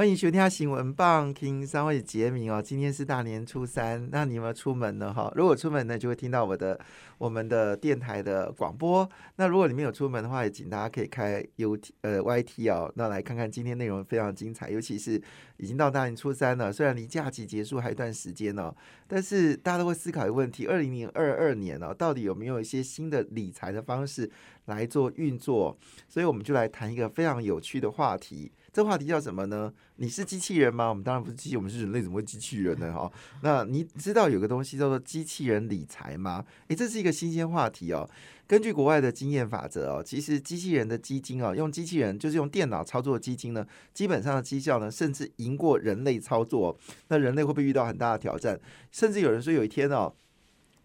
欢迎收听新闻棒，听三位杰明哦。今天是大年初三，那你有没有出门呢？哈，如果出门呢，就会听到我的我们的电台的广播。那如果你没有出门的话，也请大家可以开 U T 呃 Y T 哦，那来看看今天内容非常精彩，尤其是已经到大年初三了，虽然离假期结束还有一段时间哦，但是大家都会思考一个问题：二零零二二年哦，到底有没有一些新的理财的方式来做运作？所以我们就来谈一个非常有趣的话题。这话题叫什么呢？你是机器人吗？我们当然不是机器，我们是人类，怎么会机器人呢？哈，那你知道有个东西叫做机器人理财吗？诶，这是一个新鲜话题哦。根据国外的经验法则哦，其实机器人的基金哦，用机器人就是用电脑操作的基金呢，基本上的绩效呢，甚至赢过人类操作。那人类会不会遇到很大的挑战？甚至有人说有一天哦。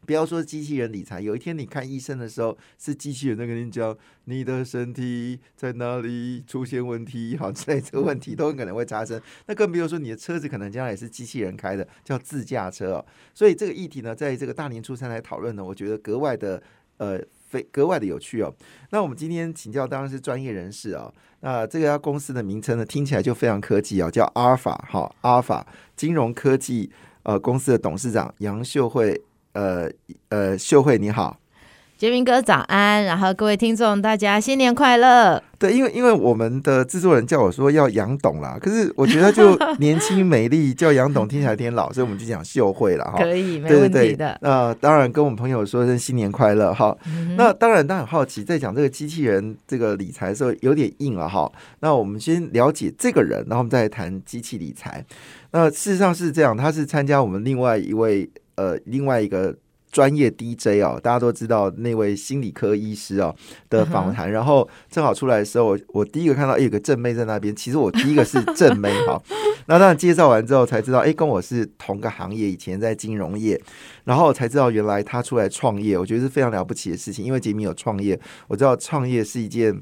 不要说机器人理财，有一天你看医生的时候，是机器人在跟你讲你的身体在哪里出现问题，好之类这个问题都很可能会发生。那更比如说你的车子可能将来也是机器人开的，叫自驾车哦。所以这个议题呢，在这个大年初三来讨论呢，我觉得格外的呃非格外的有趣哦。那我们今天请教当然是专业人士啊。那这家公司的名称呢，听起来就非常科技哦，叫阿尔法哈，阿尔法金融科技呃公司的董事长杨秀慧。呃呃，秀慧你好，杰明哥早安，然后各位听众大家新年快乐。对，因为因为我们的制作人叫我说要杨董啦，可是我觉得就年轻美丽叫杨董听起来有点老，所以我们就讲秀慧了哈。可以，没问题的。那当然跟我们朋友说声新年快乐哈。那当然，他很好奇，在讲这个机器人这个理财的时候有点硬了哈。那我们先了解这个人，然后我们再谈机器理财。那事实上是这样，他是参加我们另外一位。呃，另外一个专业 DJ 哦，大家都知道那位心理科医师哦的访谈，然后正好出来的时候，我我第一个看到有个正妹在那边，其实我第一个是正妹哈，那当然介绍完之后才知道，哎，跟我是同个行业，以前在金融业，然后才知道原来他出来创业，我觉得是非常了不起的事情，因为杰米有创业，我知道创业是一件。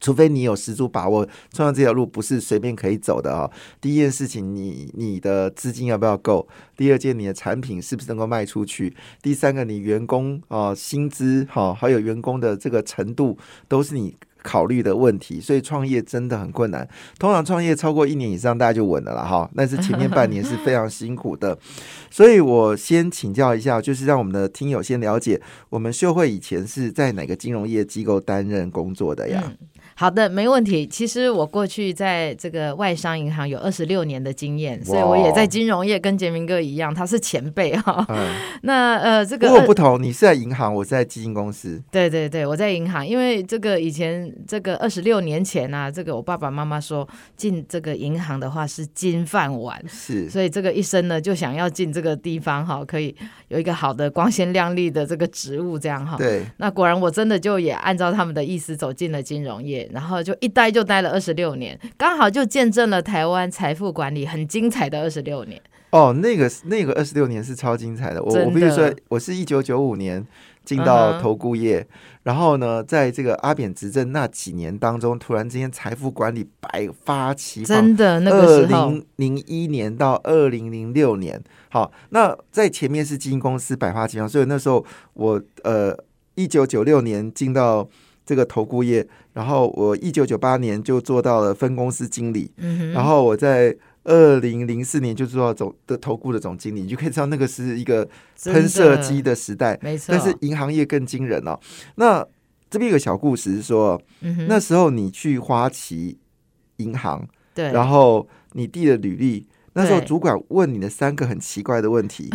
除非你有十足把握，创业这条路不是随便可以走的啊。第一件事情，你你的资金要不要够？第二件，你的产品是不是能够卖出去？第三个，你员工啊薪资哈，还有员工的这个程度，都是你考虑的问题。所以创业真的很困难。通常创业超过一年以上，大家就稳了了哈。但是前面半年是非常辛苦的。所以我先请教一下，就是让我们的听友先了解，我们秀慧以前是在哪个金融业机构担任工作的呀？好的，没问题。其实我过去在这个外商银行有二十六年的经验，所以我也在金融业跟杰明哥一样，他是前辈哈。那呃，这个不同，你是在银行，我是在基金公司。对对对，我在银行，因为这个以前这个二十六年前啊，这个我爸爸妈妈说进这个银行的话是金饭碗，是，所以这个一生呢就想要进这个地方哈，可以有一个好的光鲜亮丽的这个职务这样哈。对，那果然我真的就也按照他们的意思走进了金融业。然后就一待就待了二十六年，刚好就见证了台湾财富管理很精彩的二十六年。哦，那个那个二十六年是超精彩的。我我必须说，我是一九九五年进到投顾业，然后呢，在这个阿扁执政那几年当中，突然之间财富管理百发齐放。真的，那个时候，二零零一年到二零零六年，好，那在前面是基金公司百花齐放，所以那时候我呃，一九九六年进到。这个投顾业，然后我一九九八年就做到了分公司经理，然后我在二零零四年就做到总的投顾的总经理，你就可以知道那个是一个喷射机的时代，没错。但是银行业更惊人哦。那这边有个小故事是说，那时候你去花旗银行，对，然后你递了履历。那时候主管问你的三个很奇怪的问题，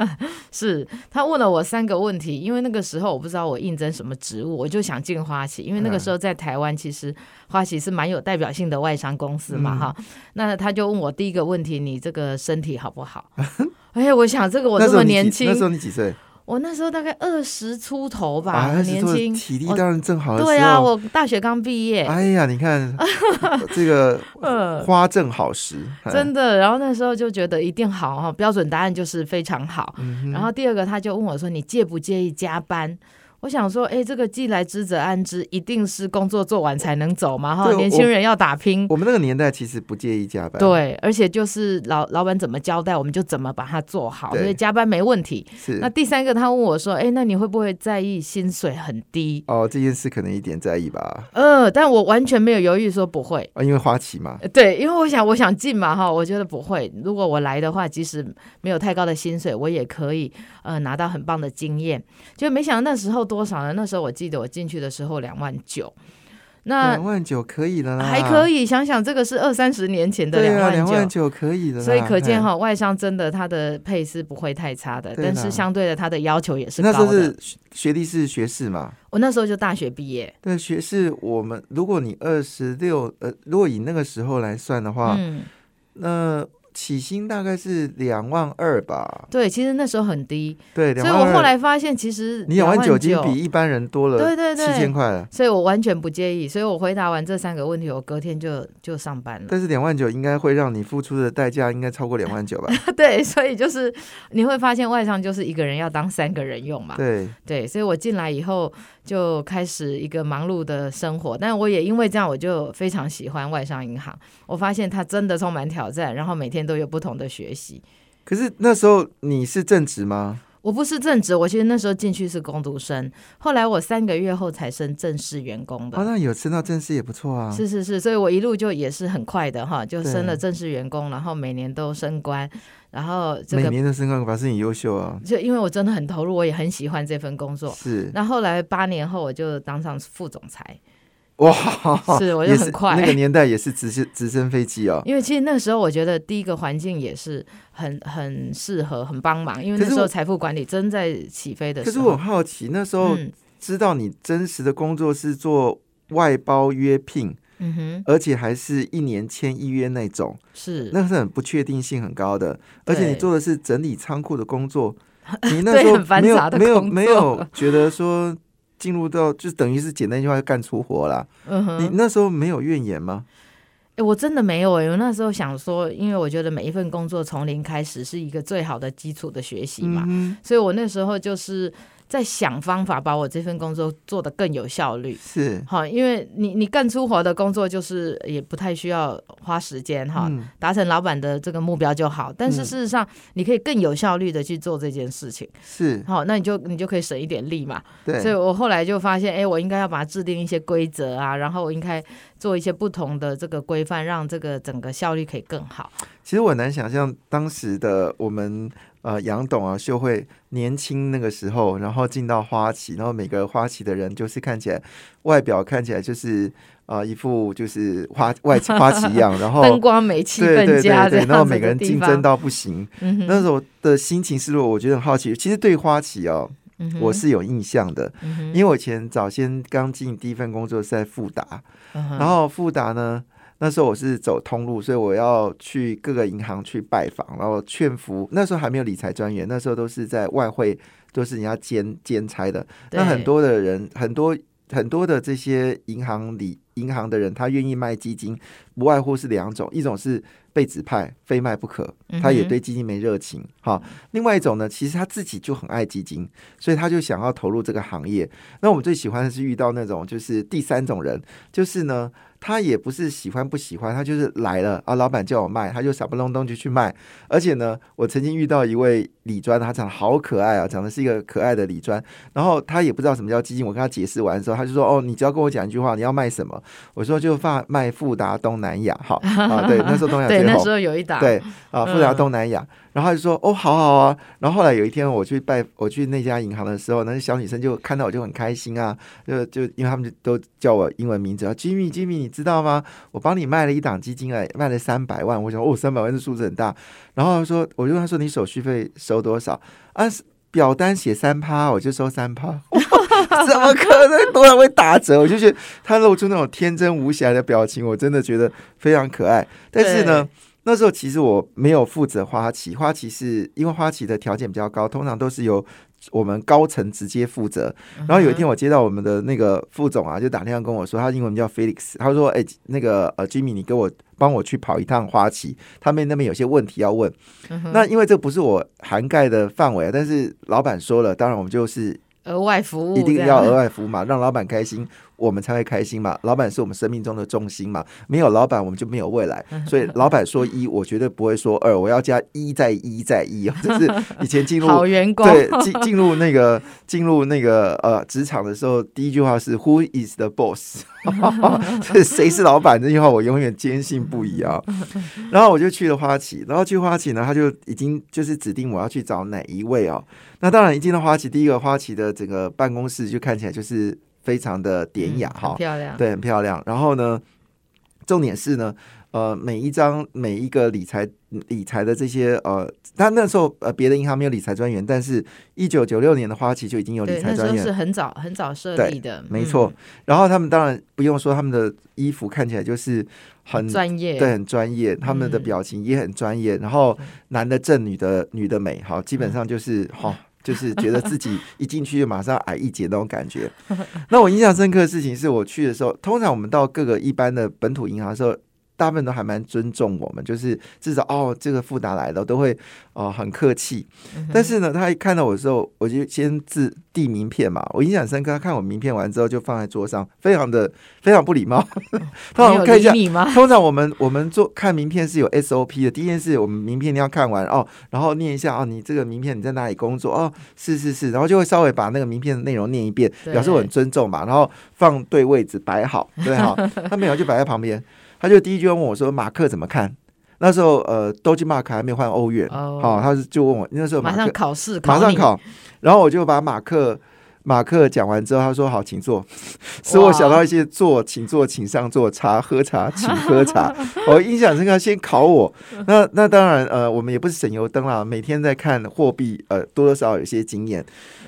是他问了我三个问题，因为那个时候我不知道我应征什么职务，我就想进花旗，因为那个时候在台湾其实花旗是蛮有代表性的外商公司嘛，哈。那他就问我第一个问题，你这个身体好不好？哎呀，我想这个我这么年轻，那时候你几岁？我那时候大概二十出头吧，啊，很年轻，体力我当然正好的时候。对啊，我大学刚毕业，哎呀，你看 这个嗯花正好时，哎真的。然后那时候就觉得一定好哈，标准答案就是非常好。嗯然后第二个他就问我说：“你介不介意加班？”我想说，哎，这个既来之则安之，一定是工作做完才能走嘛哈。年轻人要打拼，我们那个年代其实不介意加班，，对，而且就是老老板怎么交代，我们就怎么把它做好，所以加班没问题。是那第三个，他问我说：“哎，那你会不会在意薪水很低哦，这件事可能一点在意吧？”？呃，但我完全没有犹豫说不会。啊，因为花旗嘛，呃对，因为我想，我想进嘛哈，我觉得不会。如果我来的话，即使没有太高的薪水，我也可以呃拿到很棒的经验。就没想到那时候多少呢？那时候我记得我进去的时候两万九，那两万九可以了啦，还可以想想，这个是二三十年前的对啊，两两万万九。可以的，所以可见哎，哈，外商真的它的配是不会太差的，但是相对的它的要求也是那时候是。学学历是学士嘛？我那时候就大学毕业，对，学士我们如果你二十六，呃，如果以那个时候来算的话，嗯，那起薪大概是两万二吧？对，其实那时候很低，对，所。以我后来发现其实你两万九已经比一般人多了对对对七千块了，所以我完全不介意，所以我回答完这三个问题，我隔天就就上班了。但是两万九应该会让你付出的代价应该超过两万九吧？对，所以就是你会发现外商就是一个人要当三个人用嘛。对，对，所以我进来以后就开始一个忙碌的生活，但我也因为这样，我就非常喜欢外商银行。我发现它真的充满挑战，然后每天都有不同的学习。可是那时候你是正职吗？我不是正职，我其实那时候进去是工读生，后来我三个月后才升正式员工的。哦，那有升到正式也不错啊。是是是，所以我一路就也是很快的哈，就升了正式员工，然后每年都升官，然后这每年的升官表示你优秀啊。就因为我真的很投入，我也很喜欢这份工作。是那后来八年后我就当上副总裁，哇，是我就也很快那个年代也是直升 直升飞机哦。因为其实那时候我觉得第一个环境也是很很适合、很帮忙，因为那时候财富管理正在起飞的时候可是我。很好奇，那时候嗯知道你真实的工作是做外包约聘，嗯哼，而且还是一年签一约那种，是那是很不确定性很高的。而且你做的是整理仓库的工作，你那时候很繁没有杂的没有没有觉得说进入到就等于是简单一句话干粗活啦。嗯哼你那时候没有怨言吗？哎，我真的没有哎、我那时候想说，因为我觉得每一份工作从零开始是一个最好的基础的学习嘛，嗯所以我那时候就是在想方法把我这份工作做得更有效率。是好，因为你你干粗活的工作就是也不太需要花时间哈，嗯达成老板的这个目标就好。但是嗯事实上，你可以更有效率的去做这件事情。是，好，那你就你就可以省一点力嘛。对，所以我后来就发现，哎，我应该要把它制定一些规则啊，然后我应该做一些不同的这个规范，让这个整个效率可以更好。其实我很难想象当时的我们呃杨董啊秀慧年轻那个时候，然后进到花旗，然后每个花旗的人就是看起来外表看起来就是呃一副就是花外 花旗一样，然后灯光美、气对对氛佳对对，然后每个人竞争。到不行，嗯，那时候的心情是，我觉得很好奇。其实对花旗哦，我是有印象的，嗯因为我以前早先刚进第一份工作是在富达，嗯然后富达呢，那时候我是走通路，所以我要去各个银行去拜访，然后劝服。那时候还没有理财专员，那时候都是在外汇，都是人家兼兼差的。那很多的人，很多很多的这些银行里银行的人，他愿意卖基金，不外乎是两种，一种是被指派，非卖不可，他也对基金没热情。好，另外一种呢，其实他自己就很爱基金，所以他就想要投入这个行业。那我们最喜欢的是遇到那种就是第三种人，就是呢，他也不是喜欢不喜欢，他就是来了啊，老板叫我卖，他就傻不隆咚就去卖。而且呢，我曾经遇到一位李专，他长得好可爱啊，长得是一个可爱的李专，然后他也不知道什么叫基金，我跟他解释完之后，他就说：“哦，你只要跟我讲一句话，你要卖什么？”我说：“就发卖富达东南亚。”好 啊，对，那时候东南亚对，最红那时。候有一档，对啊，富达嗯东南亚，然后他就说哦，好好啊。然后后来有一天我去拜我去那家银行的时候，那小女生就看到我就很开心啊，就就因为他们就都叫我英文名字啊，Jimmy Jimmy，你知道吗？我帮你卖了一档基金哎，卖了三百万。我想哦，三百万这数字很大。然后他说，我就问他说你手续费收多少啊？表单写三趴，我就收三趴，怎么可能多少会打折？我就觉得他露出那种天真无邪的表情，我真的觉得非常可爱。但是呢，那时候其实我没有负责花旗，花旗是因为花旗的条件比较高，通常都是由我们高层直接负责。然后有一天我接到我们的那个副总啊，就打电话跟我说，他英文叫 Felix，他说：“哎、那个呃，Jimmy，你给我帮我去跑一趟花旗，他们那边有些问题要问。那因为这不是我涵盖的范围啊，但是老板说了，当然我们就是额外服务一定要额外服务嘛，让老板开心，我们才会开心嘛。老板是我们生命中的重心嘛，没有老板我们就没有未来。所以老板说一，我绝对不会说二，我要加一再一再一哦。这是 以前进入好员工，对进进入那个进入那个呃职场的时候，第一句话是 Who is the boss？这谁是老板？这句话我永远坚信不疑啊。然后我就去了花旗，然后去花旗呢，他就已经就是指定我要去找哪一位哦。那当然一进到花旗，第一个花旗的整个办公室就看起来就是非常的典雅哈、很漂亮，对，很漂亮。然后呢，重点是呢，呃，每一张每一个理财理财的这些呃，他那时候呃别的银行没有理财专员，但是一九九六年的花旗就已经有理，财专员。是，很早很早设对立的，没错。然后他们当然不用说，他们的衣服看起来就是很嗯，专业，对，很专业，他们的嗯表情也很专业。然后男的正，女的女的美，好，基本上就是哈、就是觉得自己一进去就马上矮一截那种感觉。那我印象深刻的事情是我去的时候，通常我们到各个一般的本土银行的时候。大部分都还蛮尊重我们，就是至少哦，这个富达来了，都会哦很客气。但是呢，他一看到我的时候，我就先自递名片嘛。我印象深刻，他看我名片完之后就放在桌上，非常的非常不礼貌。通常看一下？通常我们我们做看名片是有 SOP 的，第一件事我们名片你要看完哦，然后念一下哦，你这个名片你在哪里工作哦，是是是，然后就会稍微把那个名片的内容念一遍，表示我很尊重嘛，然后放对位置摆好，对好，他没有就摆在旁边，他就第一句问我说马克怎么看？那时候呃，都金马克还没换欧元，哦。好、他是就问我那时候马上考试，你，马上考，然后我就把马克马克讲完之后，他说好，请坐，使我想到一些坐，请坐，请上座，茶喝茶，请喝茶。我印象深刻，先考我。那那当然，呃，我们也不是省油灯啦，每天在看货币，呃，多多少少有些经验。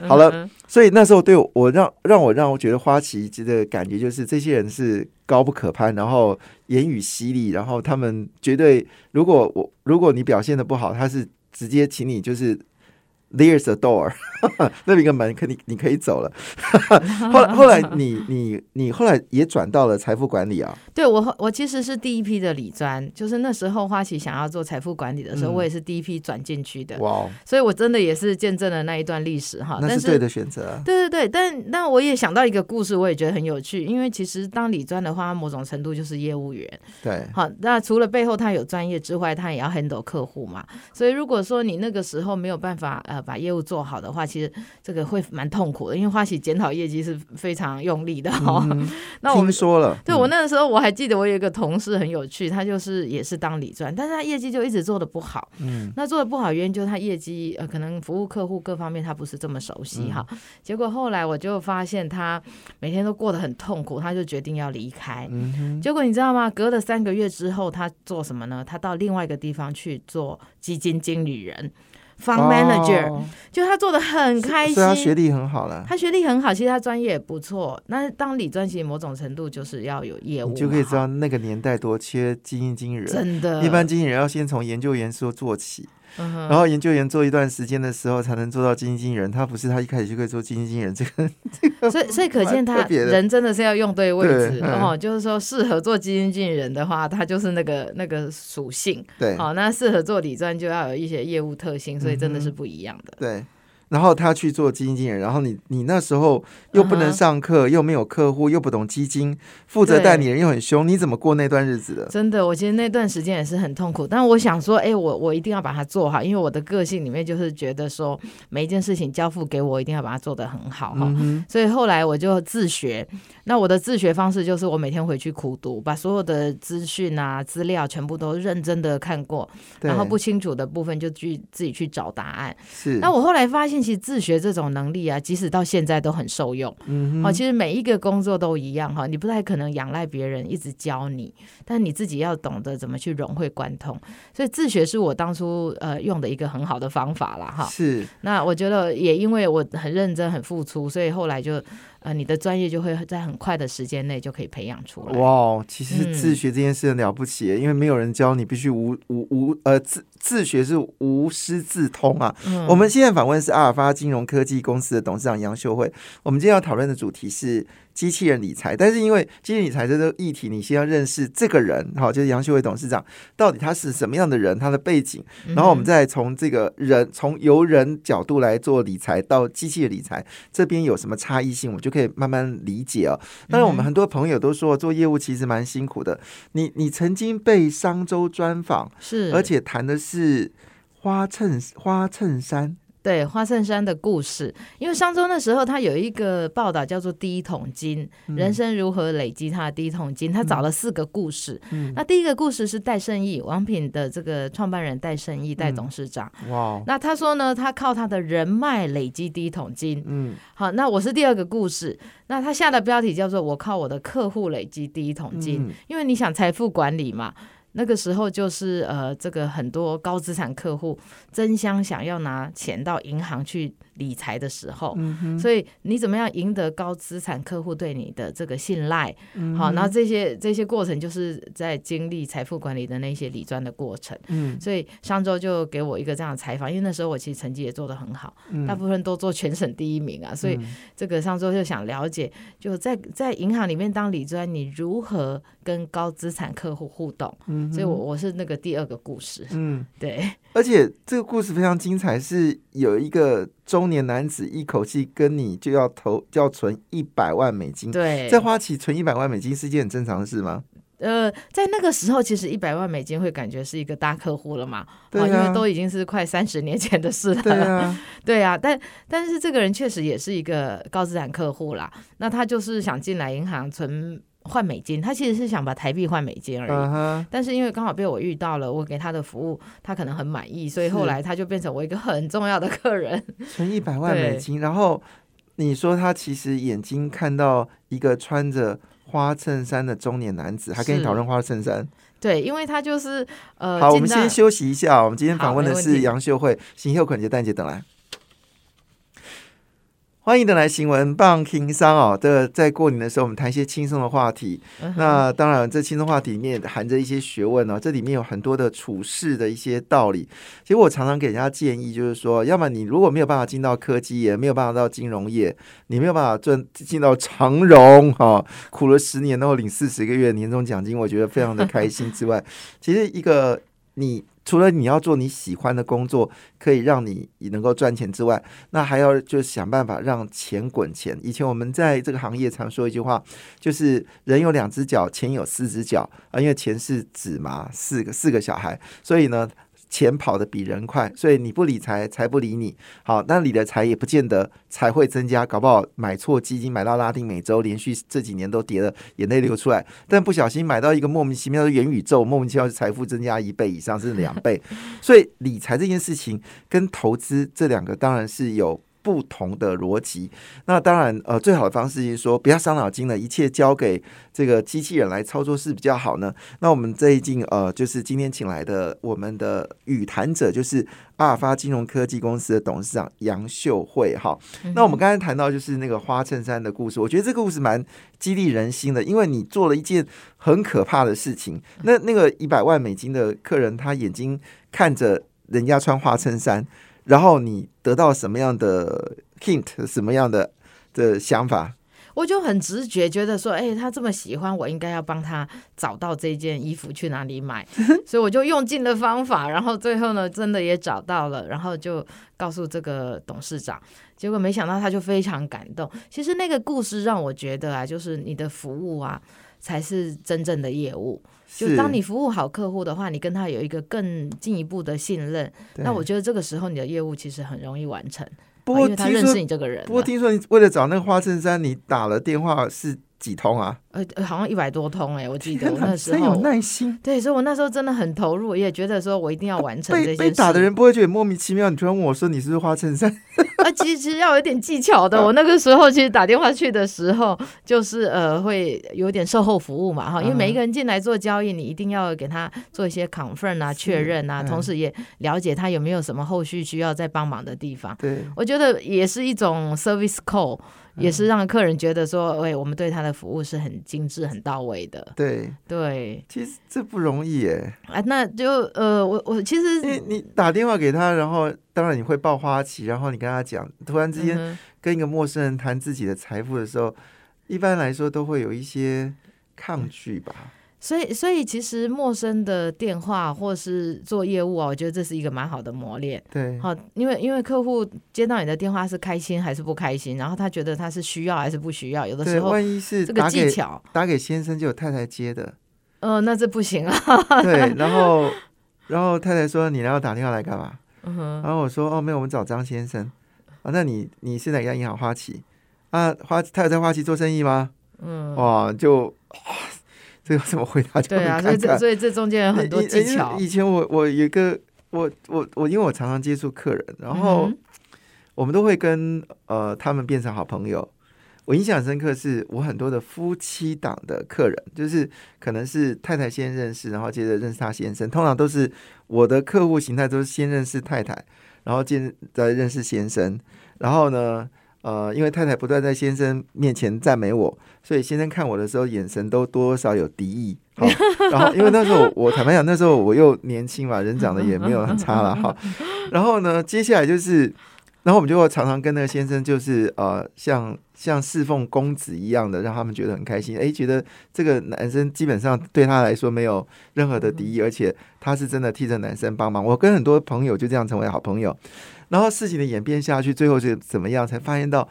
好了嗯所以那时候对我我让让我让我觉得花旗的感觉就是这些人是高不可攀，然后言语犀利，然后他们绝对如果我如果你表现的不好，他是直接请你就是 there's a door 那边一个门，可你你可以走了。后来后来 你你你后来也转到了财富管理啊，对我后我其实是第一批的理专，就是那时候花旗想要做财富管理的时候，嗯我也是第一批转进去的，哇哦，所以我真的也是见证了那一段历史哈。那是对的选择啊。对对对，但但我也想到一个故事，我也觉得很有趣，因为其实当理专的话，某种程度就是业务员。对，好，那除了背后他有专业之外，他也要 handle 客户嘛。所以如果说你那个时候没有办法呃把业务做好的话，其实这个会蛮痛苦的，因为花旗检讨业绩是非常用力的哈、嗯 那我们听说了，对我嗯那个时候我还记得，我有一个同事很有趣，他就是也是当理专，但是他业绩就一直做的不好。嗯那做的不好原因就是他业绩呃可能服务客户各方面他不是这么熟悉哈。结果后来我就发现他每天都过得很痛苦，他就决定要离开。嗯哼，结果你知道吗？隔了三个月之后，他做什么呢？他到另外一个地方去做基金经理人，fund manager，、哦就他做的很开心。他学历很好了。他学历很好，其实他专业也不错。那当理专，其实某种程度就是要有业务，你就可以知道那个年代多缺精英经理人。真的，一般经纪人要先从研究员说做起，然后研究员做一段时间的时候，才能做到基金经理人。他不是他一开始就可以做基金经理人，这个所以，所以可见他人真的是要用对位置对嗯哦。就是说，适合做基金经理人的话，他就是那个那个属性。对好、那适合做理专就要有一些业务特性，所以真的是不一样的。对。然后他去做基金经理人，然后你你那时候又不能上课，又没有客户，又不懂基金，负责代理人又很凶，你怎么过那段日子的？真的，我其实那段时间也是很痛苦，但我想说，哎、我我一定要把它做好，因为我的个性里面就是觉得说，每一件事情交付给我，一定要把它做得很好哈。所以后来我就自学，那我的自学方式就是我每天回去苦读，把所有的资讯啊、资料全部都认真的看过，然后不清楚的部分就去自己去找答案。是那我后来发现，其实自学这种能力啊，即使到现在都很受用。哦，嗯哦，其实每一个工作都一样哈，你不太可能仰赖别人一直教你，但你自己要懂得怎么去融会贯通。所以自学是我当初呃用的一个很好的方法啦哈。是那我觉得也因为我很认真、很付出，所以后来就呃，你的专业就会在很快的时间内就可以培养出来。哇，其实嗯自学这件事很了不起耶，因为没有人教你，必须无无无呃自自学是无师自通啊。嗯我们现在访问是阿尔法金融科技公司的董事长杨秀慧。我们今天要讨论的主题是机器人理财，但是因为机器人理财这个议题，你先要认识这个人，好，就是杨秀伟董事长到底他是什么样的人，他的背景，嗯然后我们再从这个人从由人角度来做理财到机器人理财这边有什么差异性，我们就可以慢慢理解哦。当然，我们很多朋友都说做业务其实蛮辛苦的。你你曾经被商周专访，是，而且谈的是花衬花衬衫，对花衬衫的故事，因为上周那时候他有一个报道叫做《第一桶金：嗯人生如何累积他的第一桶金》，他找了四个故事。嗯那第一个故事是戴胜义，王品的这个创办人戴胜义，戴嗯董事长。哇哦，那他说呢，他靠他的人脉累积第一桶金。嗯好，那我是第二个故事。那他下的标题叫做“我靠我的客户累积第一桶金”，嗯因为你想财富管理嘛。那个时候就是呃，这个很多高资产客户争相想要拿钱到银行去理财的时候，嗯哼，所以你怎么样赢得高资产客户对你的这个信赖？嗯好，然后这些这些过程就是在经历财富管理的那些理专的过程。嗯所以上周就给我一个这样的采访，因为那时候我其实成绩也做得很好，嗯大部分都做全省第一名啊，所以嗯这个上周就想了解，就在在银行里面当理专，你如何跟高资产客户互动？嗯所以我我是那个第二个故事，嗯，对，而且这个故事非常精彩，是有一个中年男子一口气跟你就要投就要存一百万美金，对，在花旗存一百万美金是一件很正常的事吗？呃，在那个时候，其实一百万美金会感觉是一个大客户了嘛，对因为都已经是快三十年前的事了。对啊，对啊，但但是这个人确实也是一个高资产客户啦。那他就是想进来银行存换美金，他其实是想把台币换美金而已。但是因为刚好被我遇到了，我给他的服务，他可能很满意，所以后来他就变成我一个很重要的客人。存一百万美金，然后你说他其实眼睛看到一个穿着花衬衫的中年男子，还跟你讨论花衬衫。对，因为他就是呃，好，我们先休息一下。我们今天访问的是杨秀慧，新秀捆节蛋姐等来。欢迎的来新闻棒听商哦，这个在过年的时候，我们谈一些轻松的话题。嗯那当然，这轻松话题里面含着一些学问哦，这里面有很多的处事的一些道理。其实我常常给人家建议，就是说，要么你如果没有办法进到科技业，没有办法到金融业，你没有办法赚进到长荣哈、苦了十年，然后领四十个月年终奖金，我觉得非常的开心之外，其实一个你除了你要做你喜欢的工作，可以让你能够赚钱之外，那还要就想办法让钱滚钱。以前我们在这个行业常说一句话，就是人有两只脚，钱有四只脚啊，因为钱是纸嘛，四个四个小孩，所以呢。钱跑得比人快，所以你不理财，财不理你。好，那理的财也不见得才会增加，搞不好买错基金，买到拉丁美洲，连续这几年都跌了，眼泪流出来。但不小心买到一个莫名其妙的元宇宙，莫名其妙财富增加一倍以上，甚至两倍。所以理财这件事情跟投资这两个当然是有。不同的逻辑，那当然，呃，最好的方式是说不要伤脑筋了，一切交给这个机器人来操作是比较好呢。那我们最近呃，就是今天请来的我们的语谈者，就是阿尔法金融科技公司的董事长杨秀慧哈。那我们刚才谈到就是那个花衬衫的故事，我觉得这个故事蛮激励人心的，因为你做了一件很可怕的事情。那那个一百万美金的客人，他眼睛看着人家穿花衬衫，然后你得到什么样的 hint，什么样的的想法？我就很直觉觉得说，哎、他这么喜欢，我应该要帮他找到这件衣服去哪里买，所以我就用尽了方法，然后最后呢，真的也找到了，然后就告诉这个董事长，结果没想到他就非常感动。其实那个故事让我觉得啊，就是你的服务啊，才是真正的业务。就当你服务好客户的话，你跟他有一个更进一步的信任，那我觉得这个时候你的业务其实很容易完成，不过啊因为他听说认识你这个人。不过听说你为了找那个花衬衫，你打了电话是几通啊？呃，呃好像一百多通哎、我记得我那时真有。耐心。对，所以我那时候真的很投入，也觉得说我一定要完成这被件事。被打的人不会觉得莫名其妙？你突然问我说你是不是花衬衫？啊，其实要有点技巧的。我那个时候其实打电话去的时候，就是呃会有点售后服务嘛哈，因为每一个人进来做交易，你一定要给他做一些 confirm 啊、确认啊，嗯同时也了解他有没有什么后续需要再帮忙的地方。对，我觉得也是一种 service call，也是让客人觉得说，喂，我们对他的服务是很精致、很到位的。对，对，其实这不容易哎。啊，那就呃，我我其实你你打电话给他，然后当然你会报花旗，然后你跟他讲，突然之间跟一个陌生人谈自己的财富的时候，一般来说都会有一些抗拒吧。所以所以其实陌生的电话或是做业务啊，我觉得这是一个蛮好的磨练。对，好，因为因为客户接到你的电话是开心还是不开心，然后他觉得他是需要还是不需要，有的，时候万一是这个技巧，打给先生就有太太接的，呃，那这不行啊。对，然后然后太太说你要打电话来干嘛？嗯哼，然后我说哦没有，我们找张先生啊，那你你是哪家银行花旗啊？花他有在花旗做生意吗？嗯，哇，就哇这个怎么回答就对啊，所以这。所以这中间有很多技巧以。前我我有一个我我我，因为我常常接触客人，然后嗯我们都会跟呃他们变成好朋友。我印象很深刻，是我很多的夫妻档的客人，就是可能是太太先认识，然后接着认识他先生。通常都是我的客户形态都是先认识太太，然后见再认识先生。然后呢，呃，因为太太不断在先生面前赞美我，所以先生看我的时候眼神都多少有敌意。好，然后因为那时候我坦白讲，那时候我又年轻嘛，人长得也没有很差了哈。然后呢，接下来就是，然后我们就会常常跟那个先生就是呃，像像侍奉公子一样的，让他们觉得很开心。诶，觉得这个男生基本上对他来说没有任何的敌意，而且他是真的替这男生帮忙。我跟很多朋友就这样成为好朋友。然后事情的演变下去，最后是怎么样？才发现到，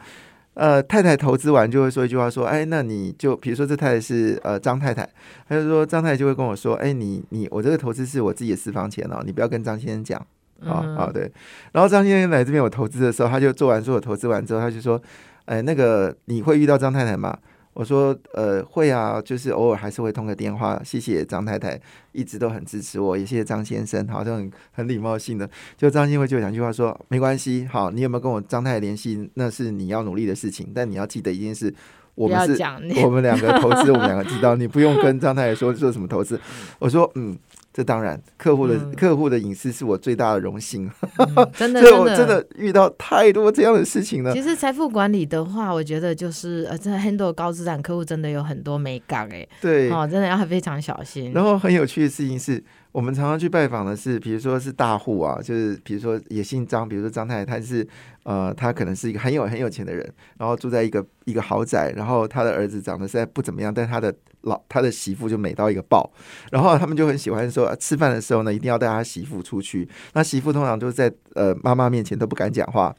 呃，太太投资完就会说一句话，说，哎，那你就比如说这太太是呃张太太，他就说张太太就会跟我说，哎，你你我这个投资是我自己的私房钱哦，你不要跟张先生讲。啊嗯啊对，然后张先生来这边我投资的时候，他就做完所有投资完之后，他就说，哎，那个你会遇到张太太吗？我说，呃，会啊，就是偶尔还是会通个电话。谢谢张太太一直都很支持我，也谢谢张先生，好像很很礼貌性的。就张先生就讲句话说，没关系，好，你有没有跟我张太太联系，那是你要努力的事情，但你要记得一件事，我们是我们两个投资，我们两个知道，你不用跟张太太说做什么投资。我说，嗯，这当然，客户的、嗯客户的隐私是我最大的荣幸，嗯真的所以我真真的。遇到太多这样的事情了。其实财富管理的话，我觉得就是呃，真的 handle 高资产客户真的有很多美感哎，对，哦，真的要非常小心。然后很有趣的事情是，我们常常去拜访的是，比如说是大户啊，就是比如说也姓张，比如说张太太，她是呃，她可能是一个很有很有钱的人，然后住在一个一个豪宅，然后他的儿子长得实在不怎么样，但他的老他的媳妇就美到一个爆，然后他们就很喜欢说，呃吃饭的时候呢，一定要带他媳妇出去，那媳妇通常都是在呃妈妈面前都不敢讲话。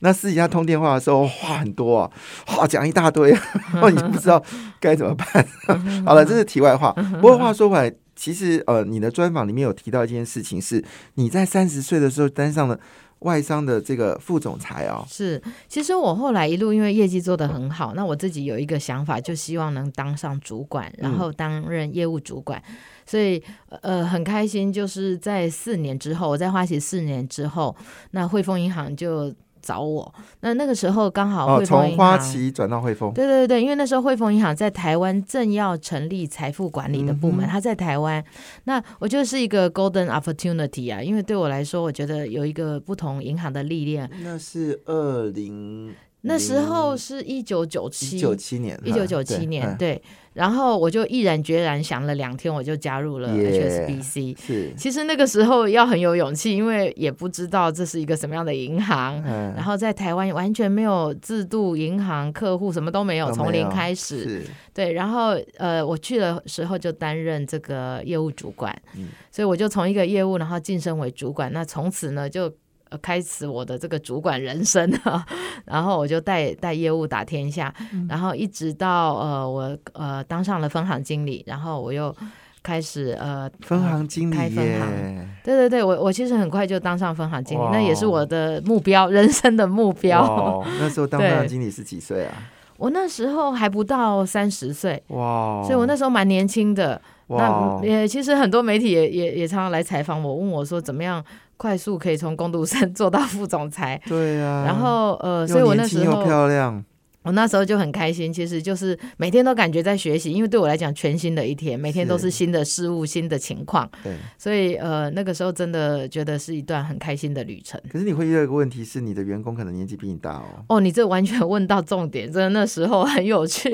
那私底下通电话的时候话很多啊，话讲一大堆，然后你就不知道该怎么办。好了，这是题外话。不过话说回来，其实呃，你的专访里面有提到一件事情，是你在三十岁的时候当上了外商的这个副总裁哦。是，其实我后来一路因为业绩做得很好，那我自己有一个想法，就希望能当上主管，然后担任业务主管。所以呃很开心，就是在四年之后，我在花旗四年之后，那汇丰银行就找我。那那个时候刚好哦，汇丰从。花旗转到汇丰，对对对，因为那时候汇丰银行在台湾正要成立财富管理的部门，嗯哼它在台湾，那我觉得是一个 golden opportunity 啊，因为对我来说，我觉得有一个不同银行的历练。那是二零那时候是一九九七一九七年，一九九七年，嗯对，然后我就毅然决然想了两天，我就加入了 Yeah HSBC。是，其实那个时候要很有勇气，因为也不知道这是一个什么样的银行，嗯然后在台湾完全没有制度、银行、客户什么都没有，从零开始。是对，然后呃，我去的时候就担任这个业务主管，嗯所以我就从一个业务，然后晋升为主管。那从此呢，就呃开始我的这个主管人生啊。然后我就带带业务打天下，嗯然后一直到呃我呃当上了分行经理，然后我又开始呃分行经理开分耶行，对对对，我我其实很快就当上分行经理，那也是我的目标，人生的目标。那时候 当分行经理是几岁啊？我那时候还不到三十岁，哇，所以我那时候蛮年轻的。那也其实很多媒体也也也常常来采访我，问我说怎么样快速可以从工读生 做到副总裁。对啊，然后呃，所以我那时候漂亮，我那时候就很开心，其实就是每天都感觉在学习，因为对我来讲全新的一天，每天都是新的事物、新的情况，对。所以呃，那个时候真的觉得是一段很开心的旅程。可是你会遇到一个问题是，你的员工可能年纪比你大哦。哦，你这完全问到重点，真的那时候很有趣，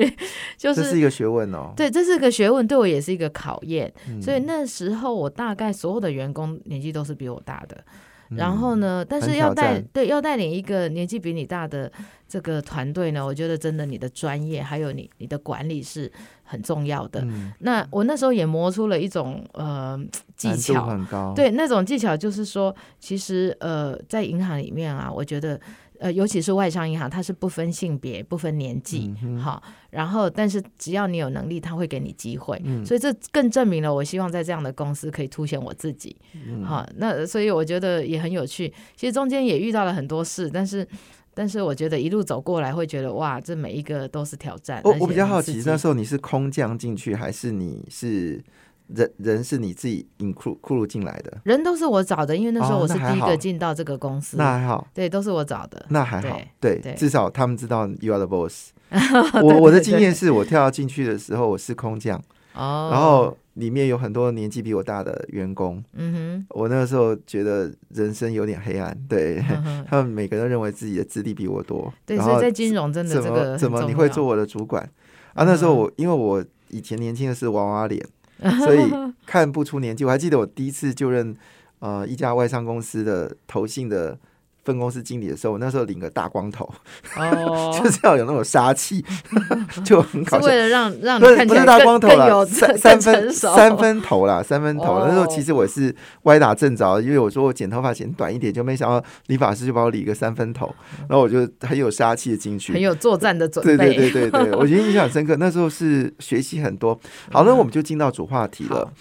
就是这是一个学问哦。对，这是一个学问，对我也是一个考验。所以那时候我大概所有的员工年纪都是比我大的。然后呢？但是要带对要带领一个年纪比你大的这个团队呢，我觉得真的你的专业还有你你的管理是很重要的。那我那时候也磨出了一种呃技巧，很高。对，那种技巧就是说，其实呃在银行里面啊，我觉得。呃，尤其是外商银行，它是不分性别、不分年纪，好，然后但是只要你有能力，他会给你机会，所以这更证明了我希望在这样的公司可以凸显我自己，好，那所以我觉得也很有趣。其实中间也遇到了很多事，但是但是我觉得一路走过来，会觉得哇，这每一个都是挑战。我我比较好奇，那时候你是空降进去，还是你是？人人是你自己引库库入进来的，人都是我找的，因为那时候我是第一个进到这个公司，那还好，对，都是我找的，那还好，对，至少他们知道 you are the boss。我我的经验是我跳进去的时候我是空降，哦，然后里面有很多年纪比我大的员工，嗯哼，我那个时候觉得人生有点黑暗，对。他们每个人都认为自己的资历比我多，对，所以在金融真的这个怎么你会做我的主管？啊？那时候我因为我以前年轻的是娃娃脸。所以看不出年纪。我还记得我第一次就任呃一家外商公司的投信的。分公司经理的时候，我那时候领个大光头，哦，就是要有那种杀气，就很搞笑。为了让让不是不是大光头了，三三分三分头啦，三分头。那时候其实我是歪打正着，因为我说我剪头发剪短一点，就没想到理发师就把我理个三分头，然后我就很有杀气的进去，很有作战的准备。对对对对对，我觉得印象深刻。那时候是学习很多。好，那我们就进到主话题了。